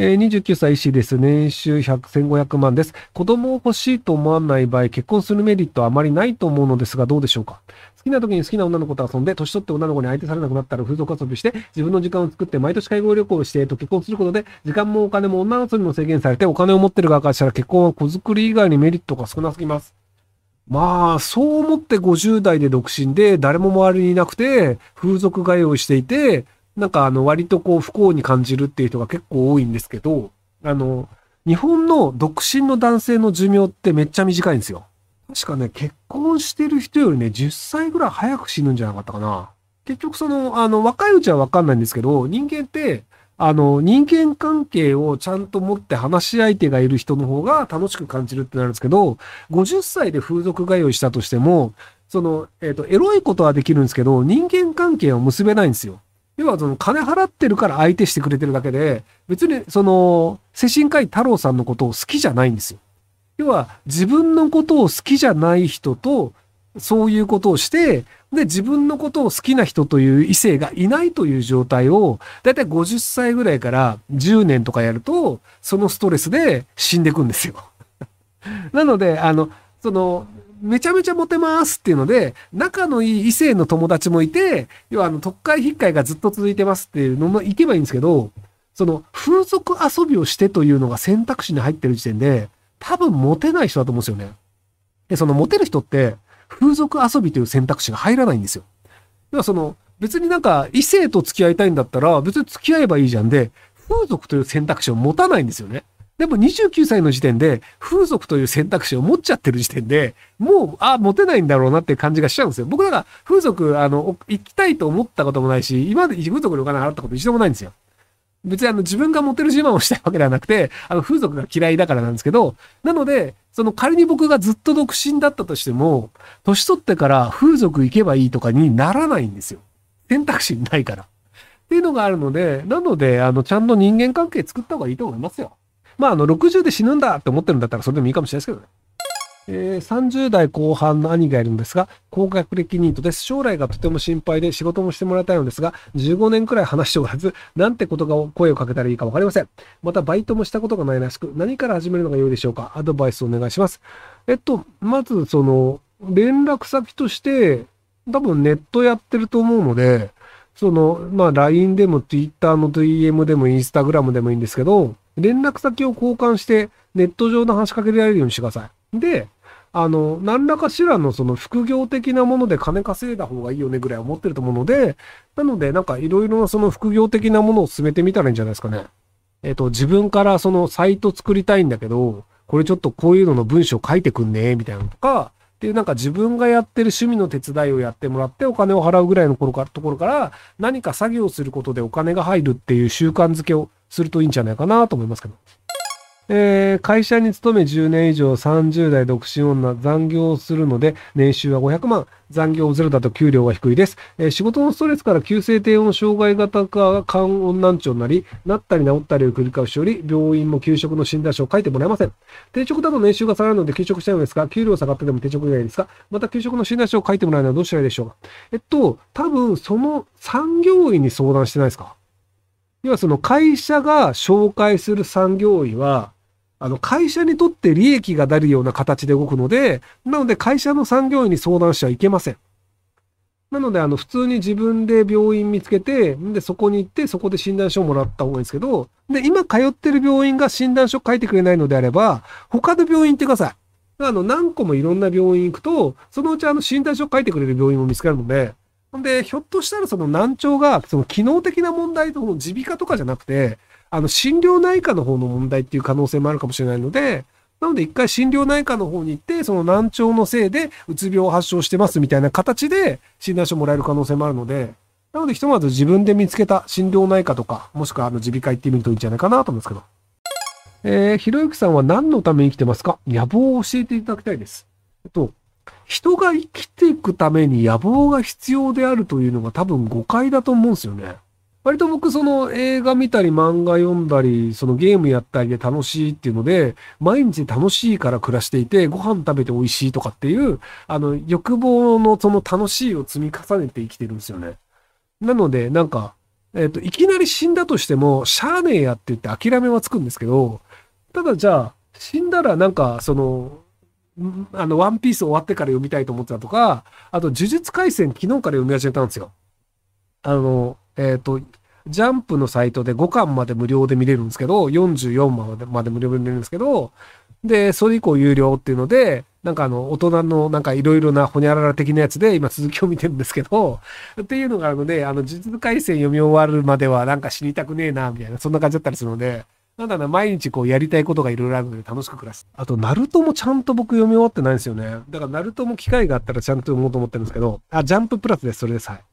えー、29歳医師です。年収100、1500万です。子供を欲しいと思わない場合、結婚するメリットはあまりないと思うのですが、どうでしょうか？好きな時に好きな女の子と遊んで、年取って女の子に相手されなくなったら風俗遊びして、自分の時間を作って毎年海外旅行をして、と結婚することで、時間もお金も女の遊びも制限されて、お金を持ってる側からしたら結婚は子作り以外にメリットが少なすぎます。まあ、そう思って50代で独身で、誰も周りにいなくて、風俗通いしていて、なんかあの、割とこう、不幸に感じるっていう人が結構多いんですけど、あの、日本の独身の男性の寿命ってめっちゃ短いんですよ。確かね、結婚してる人よりね、10歳ぐらい早く死ぬんじゃなかったかな。結局その、あの、若いうちはわかんないんですけど、人間って、あの、人間関係をちゃんと持って話し相手がいる人の方が楽しく感じるってなるんですけど、50歳で風俗通いしたとしても、その、えっ、ー、と、エロいことはできるんですけど、人間関係は結べないんですよ。要はその金払ってるから相手してくれてるだけで、別にその、精神科医太郎さんのことを好きじゃないんですよ。要は自分のことを好きじゃない人と、そういうことをして、で、自分のことを好きな人という異性がいないという状態を、だいたい50歳ぐらいから10年とかやると、そのストレスで死んでいくんですよ。なので、あの、その、めちゃめちゃモテますっていうので、仲のいい異性の友達もいて、要はあの、特会引っかいがずっと続いてますっていうのも行けばいいんですけど、その、風俗遊びをしてというのが選択肢に入ってる時点で、多分モテない人だと思うんですよね。で、そのモテる人って、風俗遊びという選択肢が入らないんですよ。要はその、別になんか異性と付き合いたいんだったら別に付き合えばいいじゃんで、風俗という選択肢を持たないんですよね。でも29歳の時点で風俗という選択肢を持っちゃってる時点で、もう、あ、持てないんだろうなっていう感じがしちゃうんですよ。僕だから風俗、あの、行きたいと思ったこともないし、今まで風俗にお金払ったこと一度もないんですよ。別にあの自分がモテる自慢をしたいわけではなくて、あの風俗が嫌いだからなんですけど、なので、その仮に僕がずっと独身だったとしても、年取ってから風俗行けばいいとかにならないんですよ。選択肢ないから。っていうのがあるので、なので、あの、ちゃんと人間関係作った方がいいと思いますよ。まあ、あの、60で死ぬんだって思ってるんだったらそれでもいいかもしれないですけどね。えー、30代後半の兄がいるんですが、高学歴ニートです。将来がとても心配で仕事もしてもらいたいのですが、15年くらい話しておらず、なんてことが声をかけたらいいかわかりません。またバイトもしたことがないらしく、何から始めるのが良いでしょうかアドバイスお願いします。えっと、まずその、連絡先として、多分ネットやってると思うので、その、まあ LINE でも Twitter の DM でも Instagram でもいいんですけど、連絡先を交換してネット上の話しかけられるようにしてください。で、あの、何らかしらのその副業的なもので金稼いだ方がいいよねぐらい思ってると思うので、なのでなんかいろいろなその副業的なものを進めてみたらいいんじゃないですかね。えっ、と、自分からそのサイト作りたいんだけど、これちょっとこういうのの文章書いてくんね、みたいなのとか、っていうなんか自分がやってる趣味の手伝いをやってもらってお金を払うぐらいのところから何か作業することでお金が入るっていう習慣づけをするといいんじゃないかなと思いますけど。えー、会社に勤め10年以上30代独身女、残業するので年収は500万。残業ゼロだと給料は低いです。えー、仕事のストレスから急性低温障害型化が肝温難聴になり、なったり治ったりを繰り返しおり、病院も給食の診断書を書いてもらえません。定職だと年収が下がるので休職したいのですが、給料下がってでも定職以外ですか？また給食の診断書を書いてもらえるのはどうしたらいいでしょうか？えっと、多分その産業医に相談してないですか？要はその会社が紹介する産業医は、あの、会社にとって利益が出るような形で動くので、なので会社の産業医に相談しちゃいけません。なので、あの、普通に自分で病院見つけて、で、そこに行って、そこで診断書をもらった方がいいんですけど、で、今通ってる病院が診断書書いてくれないのであれば、他の病院行ってください。あの、何個もいろんな病院行くと、そのうちあの、診断書書いてくれる病院も見つかるので、んで、ひょっとしたらその難聴が、その機能的な問題と、耳鼻科とかじゃなくて、あの、診療内科の方の問題っていう可能性もあるかもしれないので、なので一回診療内科の方に行って、その難聴のせいでうつ病を発症してますみたいな形で診断書もらえる可能性もあるので、なのでひとまず自分で見つけた診療内科とか、もしくはあの耳鼻科行ってみるといいんじゃないかなと思うんですけど。えー、ひろゆきさんは何のために生きてますか？野望を教えていただきたいです。えっと、人が生きていくために野望が必要であるというのが多分誤解だと思うんですよね。割と僕その映画見たり漫画読んだり、そのゲームやったりで楽しいっていうので、毎日楽しいから暮らしていて、ご飯食べて美味しいとかっていう、あの欲望のその楽しいを積み重ねて生きてるんですよね。なので、なんか、えっ、と、いきなり死んだとしても、しゃあねえやって言って諦めはつくんですけど、ただじゃあ、死んだらなんか、その、あの、ワンピース終わってから読みたいと思ってたとか、あと、呪術廻戦昨日から読み始めたんですよ。あの、えっ、と、ジャンプのサイトで5巻まで無料で見れるんですけど、44までまで無料で見れるんですけど、で、それ以降有料っていうので、なんかあの、大人のなんかいろいろなほにゃらら的なやつで今続きを見てるんですけど、っていうのがあるので、あの、呪術廻戦読み終わるまではなんか死にたくねえな、みたいな、そんな感じだったりするので、なんだな、毎日こうやりたいことがいろいろあるので楽しく暮らす。あと、ナルトもちゃんと僕読み終わってないんですよね。だから、ナルトも機会があったらちゃんと読もうと思ってるんですけど、あ、ジャンププラスです、それです。はい。